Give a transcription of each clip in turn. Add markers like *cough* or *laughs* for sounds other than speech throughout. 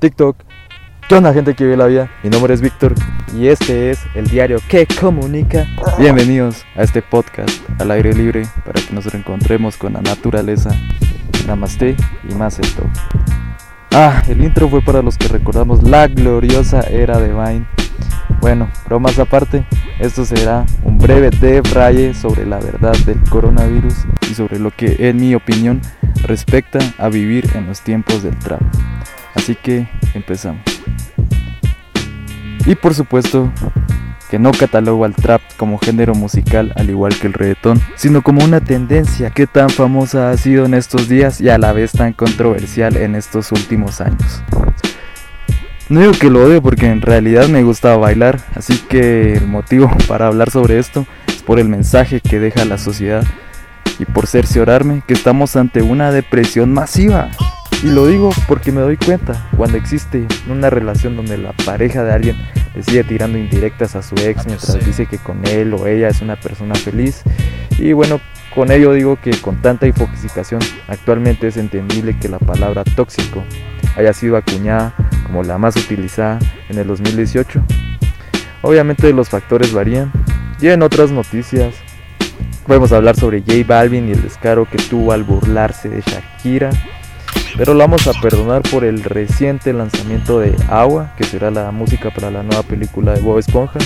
TikTok. ¿Qué onda gente que vive la vida? Mi nombre es Víctor y este es el diario que comunica. Bienvenidos a este podcast al aire libre para que nos reencontremos con la naturaleza. Namaste y más esto. Ah, el intro fue para los que recordamos la gloriosa era de Vine. Bueno, bromas aparte, esto será un breve debraye sobre la verdad del coronavirus y sobre lo que, en mi opinión, respecta a vivir en los tiempos del trap. Así que empezamos. Y por supuesto que no catalogo al trap como género musical al igual que el reggaetón, sino como una tendencia que tan famosa ha sido en estos días y a la vez tan controversial en estos últimos años. No digo que lo odio porque en realidad me gustaba bailar, así que el motivo *laughs* para hablar sobre esto es por el mensaje que deja la sociedad y por cerciorarme que estamos ante una depresión masiva. Y lo digo porque me doy cuenta cuando existe una relación donde la pareja de alguien le sigue tirando indirectas a su ex mientras dice que con él o ella es una persona feliz. Y bueno, con ello digo que con tanta infoxicación actualmente es entendible que la palabra tóxico haya sido acuñada como la más utilizada en el 2018. Obviamente los factores varían y en otras noticias podemos hablar sobre J Balvin y el descaro que tuvo al burlarse de Shakira pero lo vamos a perdonar por el reciente lanzamiento de Agua, que será la música para la nueva película de Bob Esponja.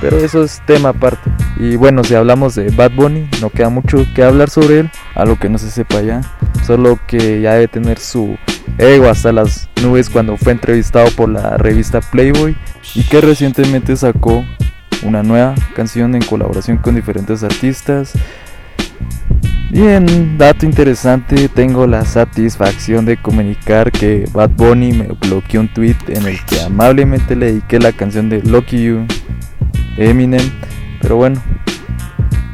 Pero eso es tema aparte. Y bueno, si hablamos de Bad Bunny, no queda mucho que hablar sobre él, algo que no se sepa ya. Solo que ya debe tener su ego hasta las nubes cuando fue entrevistado por la revista Playboy y que recientemente sacó una nueva canción en colaboración con diferentes artistas Bien, dato interesante, tengo la satisfacción de comunicar que Bad Bunny me bloqueó un tweet en el que amablemente le dediqué la canción de Lucky You, Eminem, pero bueno,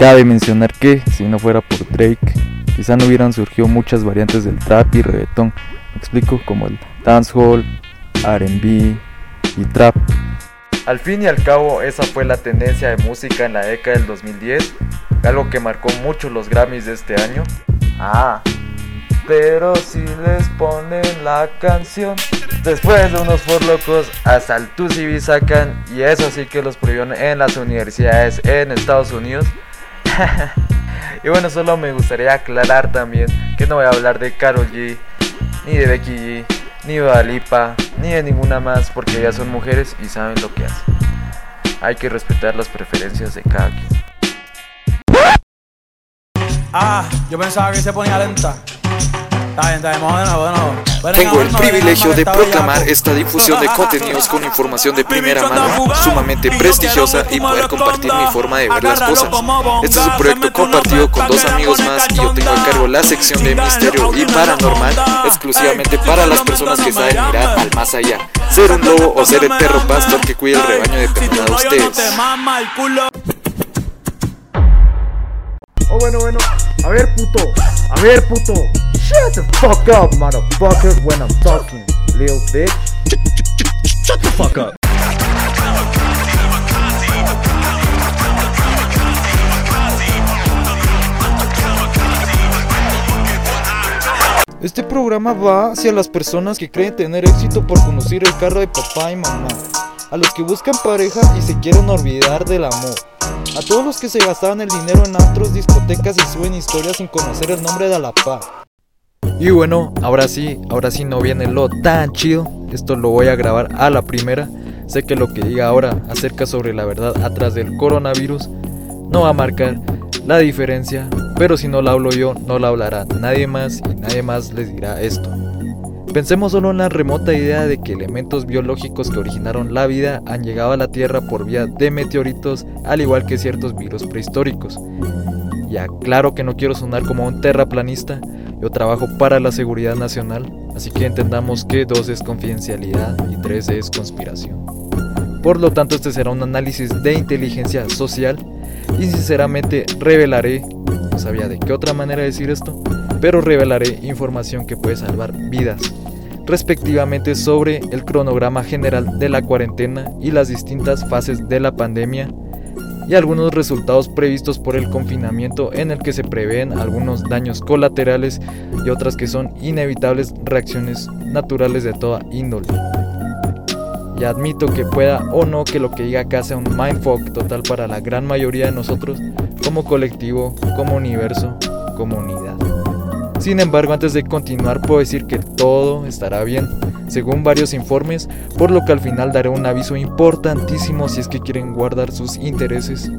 cabe mencionar que si no fuera por Drake, quizá no hubieran surgido muchas variantes del trap y reggaeton, me explico, como el dancehall, RB y trap. Al fin y al cabo, esa fue la tendencia de música en la década del 2010 algo que marcó mucho los Grammys de este año. Ah, pero si les ponen la canción. Después de unos locos hasta el Tusibi sacan y eso sí que los prohibieron en las universidades en Estados Unidos. *laughs* y bueno, solo me gustaría aclarar también que no voy a hablar de Carol G, ni de Becky G, ni de Alipa, ni de ninguna más porque ellas son mujeres y saben lo que hacen. Hay que respetar las preferencias de cada quien. Ah, yo pensaba que se ponía lenta. Está bien, está bien, bueno, bueno. Tengo el privilegio de proclamar esta difusión de contenidos con información de primera mano, sumamente prestigiosa y poder compartir mi forma de ver las cosas. Este es un proyecto compartido con dos amigos más y yo tengo a cargo la sección de misterio y paranormal exclusivamente para las personas que saben mirar al más allá. Ser un lobo o ser el perro pastor que cuida el rebaño depende de ustedes. Oh, bueno, bueno. A ver, puto. A ver, puto. Shut the fuck up, motherfucker, when I'm talking, little bitch. Shut the fuck up. Este programa va hacia las personas que creen tener éxito por conocer el carro de papá y mamá, a los que buscan pareja y se quieren olvidar del amor a todos los que se gastaban el dinero en antros, discotecas y suben historias sin conocer el nombre de Alapá. Y bueno, ahora sí, ahora sí no viene lo tan chido. Esto lo voy a grabar a la primera. Sé que lo que diga ahora acerca sobre la verdad atrás del coronavirus no va a marcar la diferencia, pero si no la hablo yo, no la hablará nadie más y nadie más les dirá esto. Pensemos solo en la remota idea de que elementos biológicos que originaron la vida han llegado a la Tierra por vía de meteoritos, al igual que ciertos virus prehistóricos. Ya claro que no quiero sonar como un terraplanista, yo trabajo para la seguridad nacional, así que entendamos que dos es confidencialidad y tres es conspiración. Por lo tanto, este será un análisis de inteligencia social y sinceramente revelaré, no sabía de qué otra manera decir esto, pero revelaré información que puede salvar vidas respectivamente sobre el cronograma general de la cuarentena y las distintas fases de la pandemia y algunos resultados previstos por el confinamiento en el que se prevén algunos daños colaterales y otras que son inevitables reacciones naturales de toda índole. y admito que pueda o no que lo que diga acá sea un mindfuck total para la gran mayoría de nosotros como colectivo, como universo, como unidad. Sin embargo, antes de continuar puedo decir que todo estará bien, según varios informes, por lo que al final daré un aviso importantísimo si es que quieren guardar sus intereses.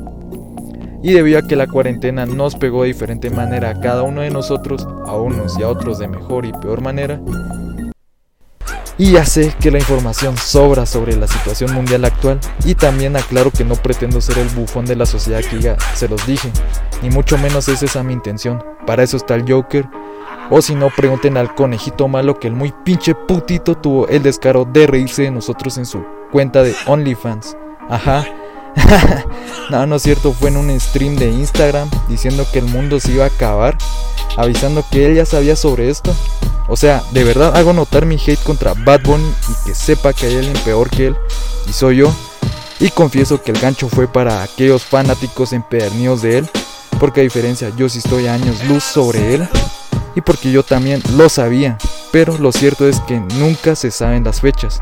Y debido a que la cuarentena nos pegó de diferente manera a cada uno de nosotros, a unos y a otros de mejor y peor manera, y ya sé que la información sobra sobre la situación mundial actual y también aclaro que no pretendo ser el bufón de la sociedad que ya se los dije, ni mucho menos es esa mi intención. Para eso está el Joker. O si no, pregunten al conejito malo que el muy pinche putito tuvo el descaro de reírse de nosotros en su cuenta de OnlyFans. Ajá. *laughs* no, no es cierto, fue en un stream de Instagram diciendo que el mundo se iba a acabar, avisando que él ya sabía sobre esto. O sea, de verdad hago notar mi hate contra Bad Bunny y que sepa que hay alguien peor que él, y soy yo. Y confieso que el gancho fue para aquellos fanáticos empedernidos de él, porque a diferencia yo sí estoy a años luz sobre él, y porque yo también lo sabía, pero lo cierto es que nunca se saben las fechas.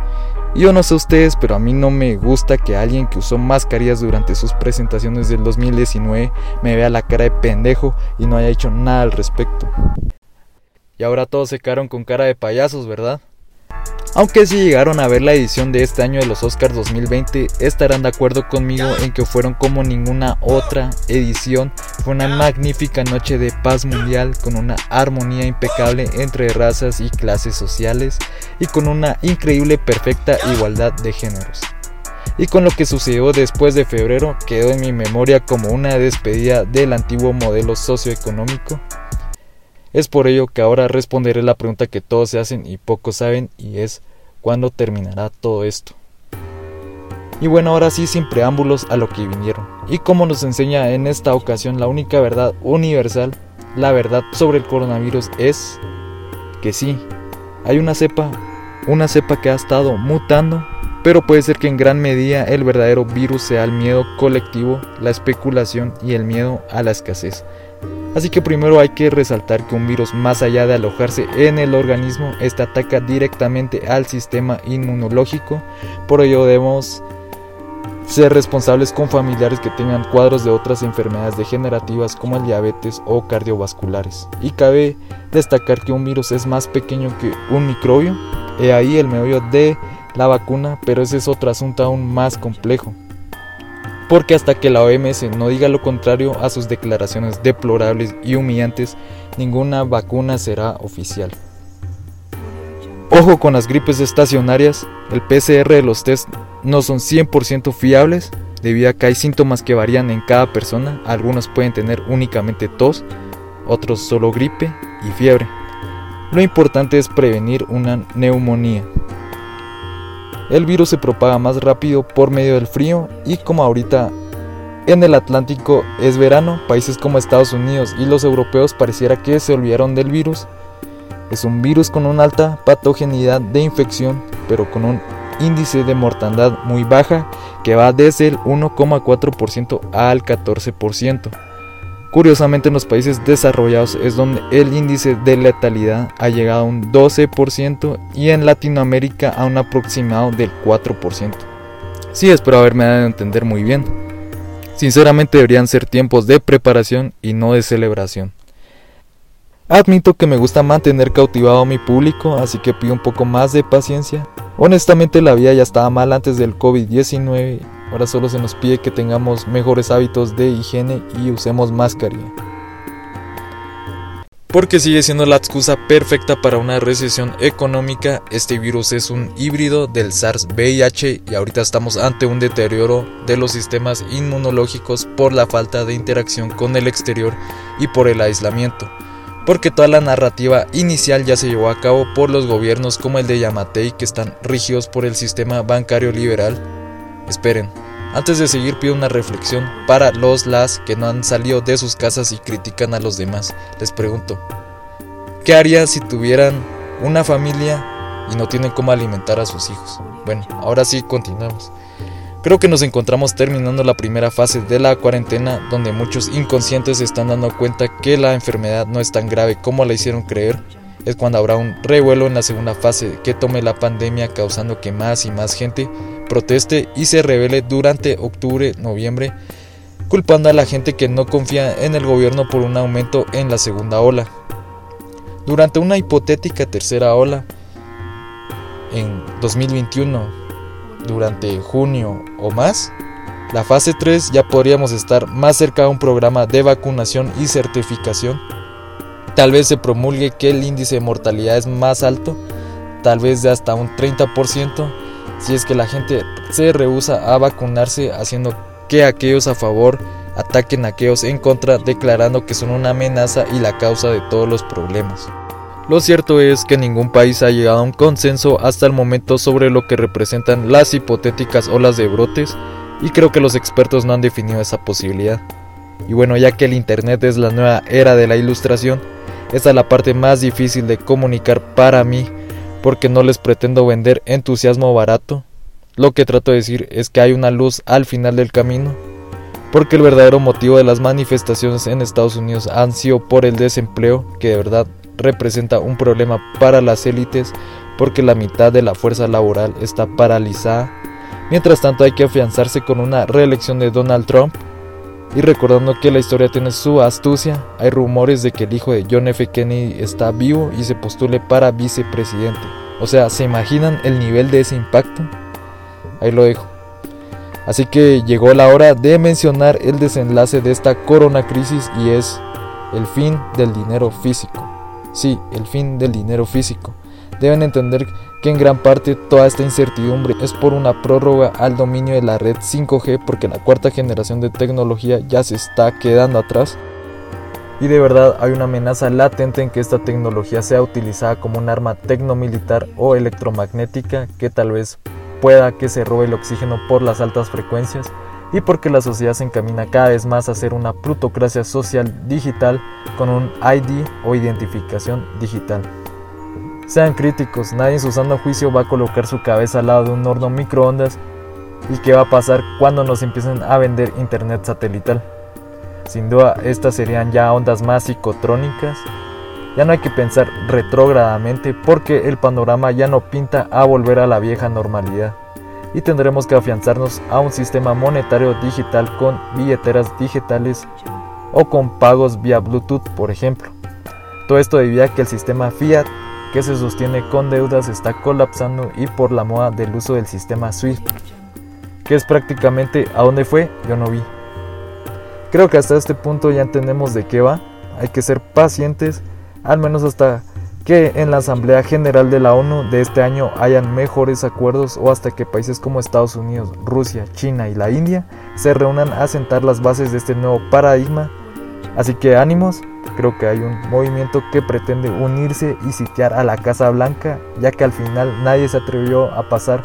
Yo no sé ustedes, pero a mí no me gusta que alguien que usó mascarillas durante sus presentaciones del 2019 me vea la cara de pendejo y no haya hecho nada al respecto. Y ahora todos se quedaron con cara de payasos, ¿verdad? Aunque si llegaron a ver la edición de este año de los Oscars 2020, estarán de acuerdo conmigo en que fueron como ninguna otra edición. Fue una magnífica noche de paz mundial con una armonía impecable entre razas y clases sociales y con una increíble perfecta igualdad de géneros. Y con lo que sucedió después de febrero quedó en mi memoria como una despedida del antiguo modelo socioeconómico es por ello que ahora responderé la pregunta que todos se hacen y pocos saben y es ¿cuándo terminará todo esto? Y bueno, ahora sí, sin preámbulos a lo que vinieron. Y como nos enseña en esta ocasión la única verdad universal, la verdad sobre el coronavirus es que sí, hay una cepa, una cepa que ha estado mutando, pero puede ser que en gran medida el verdadero virus sea el miedo colectivo, la especulación y el miedo a la escasez. Así que primero hay que resaltar que un virus más allá de alojarse en el organismo, este ataca directamente al sistema inmunológico, por ello debemos ser responsables con familiares que tengan cuadros de otras enfermedades degenerativas como el diabetes o cardiovasculares. Y cabe destacar que un virus es más pequeño que un microbio, he ahí el meollo de la vacuna, pero ese es otro asunto aún más complejo porque hasta que la OMS no diga lo contrario a sus declaraciones deplorables y humillantes, ninguna vacuna será oficial. Ojo con las gripes estacionarias, el PCR de los test no son 100% fiables debido a que hay síntomas que varían en cada persona, algunos pueden tener únicamente tos, otros solo gripe y fiebre. Lo importante es prevenir una neumonía. El virus se propaga más rápido por medio del frío y como ahorita en el Atlántico es verano, países como Estados Unidos y los europeos pareciera que se olvidaron del virus. Es un virus con una alta patogenidad de infección, pero con un índice de mortandad muy baja que va desde el 1,4% al 14%. Curiosamente en los países desarrollados es donde el índice de letalidad ha llegado a un 12% y en Latinoamérica a un aproximado del 4%. Sí, espero haberme dado a entender muy bien. Sinceramente deberían ser tiempos de preparación y no de celebración. Admito que me gusta mantener cautivado a mi público, así que pido un poco más de paciencia. Honestamente la vida ya estaba mal antes del COVID-19 Ahora solo se nos pide que tengamos mejores hábitos de higiene y usemos mascarilla. Porque sigue siendo la excusa perfecta para una recesión económica, este virus es un híbrido del SARS-VIH y ahorita estamos ante un deterioro de los sistemas inmunológicos por la falta de interacción con el exterior y por el aislamiento. Porque toda la narrativa inicial ya se llevó a cabo por los gobiernos como el de Yamatei que están rígidos por el sistema bancario liberal Esperen, antes de seguir pido una reflexión para los las que no han salido de sus casas y critican a los demás. Les pregunto, ¿qué harían si tuvieran una familia y no tienen cómo alimentar a sus hijos? Bueno, ahora sí continuamos. Creo que nos encontramos terminando la primera fase de la cuarentena donde muchos inconscientes se están dando cuenta que la enfermedad no es tan grave como la hicieron creer es cuando habrá un revuelo en la segunda fase que tome la pandemia causando que más y más gente proteste y se revele durante octubre, noviembre, culpando a la gente que no confía en el gobierno por un aumento en la segunda ola. Durante una hipotética tercera ola, en 2021, durante junio o más, la fase 3 ya podríamos estar más cerca de un programa de vacunación y certificación. Tal vez se promulgue que el índice de mortalidad es más alto, tal vez de hasta un 30%, si es que la gente se rehúsa a vacunarse haciendo que aquellos a favor ataquen a aquellos en contra declarando que son una amenaza y la causa de todos los problemas. Lo cierto es que ningún país ha llegado a un consenso hasta el momento sobre lo que representan las hipotéticas olas de brotes y creo que los expertos no han definido esa posibilidad. Y bueno, ya que el Internet es la nueva era de la ilustración, esta es la parte más difícil de comunicar para mí porque no les pretendo vender entusiasmo barato. Lo que trato de decir es que hay una luz al final del camino, porque el verdadero motivo de las manifestaciones en Estados Unidos han sido por el desempleo, que de verdad representa un problema para las élites, porque la mitad de la fuerza laboral está paralizada. Mientras tanto hay que afianzarse con una reelección de Donald Trump, y recordando que la historia tiene su astucia, hay rumores de que el hijo de John F. Kennedy está vivo y se postule para vicepresidente. O sea, ¿se imaginan el nivel de ese impacto? Ahí lo dejo. Así que llegó la hora de mencionar el desenlace de esta corona crisis y es el fin del dinero físico. Sí, el fin del dinero físico. Deben entender que en gran parte toda esta incertidumbre es por una prórroga al dominio de la red 5G porque la cuarta generación de tecnología ya se está quedando atrás. Y de verdad hay una amenaza latente en que esta tecnología sea utilizada como un arma tecnomilitar o electromagnética que tal vez pueda que se robe el oxígeno por las altas frecuencias y porque la sociedad se encamina cada vez más a ser una plutocracia social digital con un ID o identificación digital. Sean críticos, nadie en su sano juicio va a colocar su cabeza al lado de un horno microondas y qué va a pasar cuando nos empiecen a vender internet satelital. Sin duda, estas serían ya ondas más psicotrónicas. Ya no hay que pensar retrógradamente porque el panorama ya no pinta a volver a la vieja normalidad y tendremos que afianzarnos a un sistema monetario digital con billeteras digitales o con pagos vía Bluetooth, por ejemplo. Todo esto debido a que el sistema Fiat que se sostiene con deudas está colapsando y por la moda del uso del sistema SWIFT, que es prácticamente a dónde fue, yo no vi. Creo que hasta este punto ya entendemos de qué va, hay que ser pacientes, al menos hasta que en la Asamblea General de la ONU de este año hayan mejores acuerdos o hasta que países como Estados Unidos, Rusia, China y la India se reúnan a sentar las bases de este nuevo paradigma. Así que ánimos, Creo que hay un movimiento que pretende unirse y sitiar a la Casa Blanca, ya que al final nadie se atrevió a pasar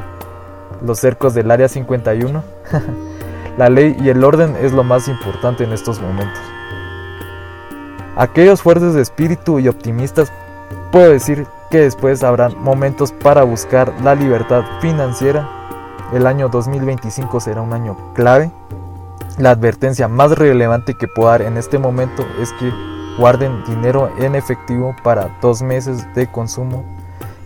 los cercos del Área 51. *laughs* la ley y el orden es lo más importante en estos momentos. Aquellos fuertes de espíritu y optimistas, puedo decir que después habrán momentos para buscar la libertad financiera. El año 2025 será un año clave. La advertencia más relevante que puedo dar en este momento es que Guarden dinero en efectivo para dos meses de consumo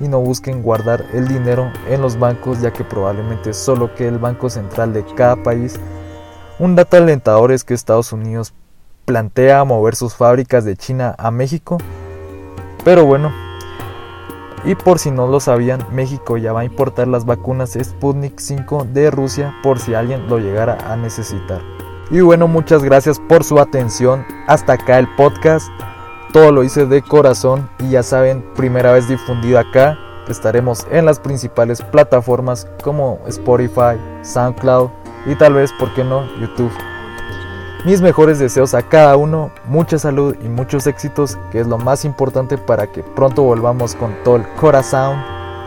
y no busquen guardar el dinero en los bancos ya que probablemente solo que el Banco Central de cada país. Un dato alentador es que Estados Unidos plantea mover sus fábricas de China a México. Pero bueno, y por si no lo sabían, México ya va a importar las vacunas Sputnik 5 de Rusia por si alguien lo llegara a necesitar. Y bueno, muchas gracias por su atención. Hasta acá el podcast. Todo lo hice de corazón y ya saben, primera vez difundido acá. Estaremos en las principales plataformas como Spotify, SoundCloud y tal vez, ¿por qué no?, YouTube. Mis mejores deseos a cada uno, mucha salud y muchos éxitos, que es lo más importante para que pronto volvamos con todo el corazón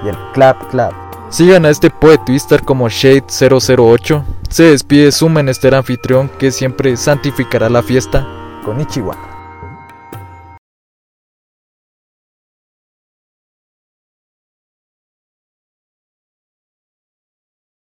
y el clap clap. Sigan a este poet twister como Shade008. Se despide su menester anfitrión que siempre santificará la fiesta con Ichiwa.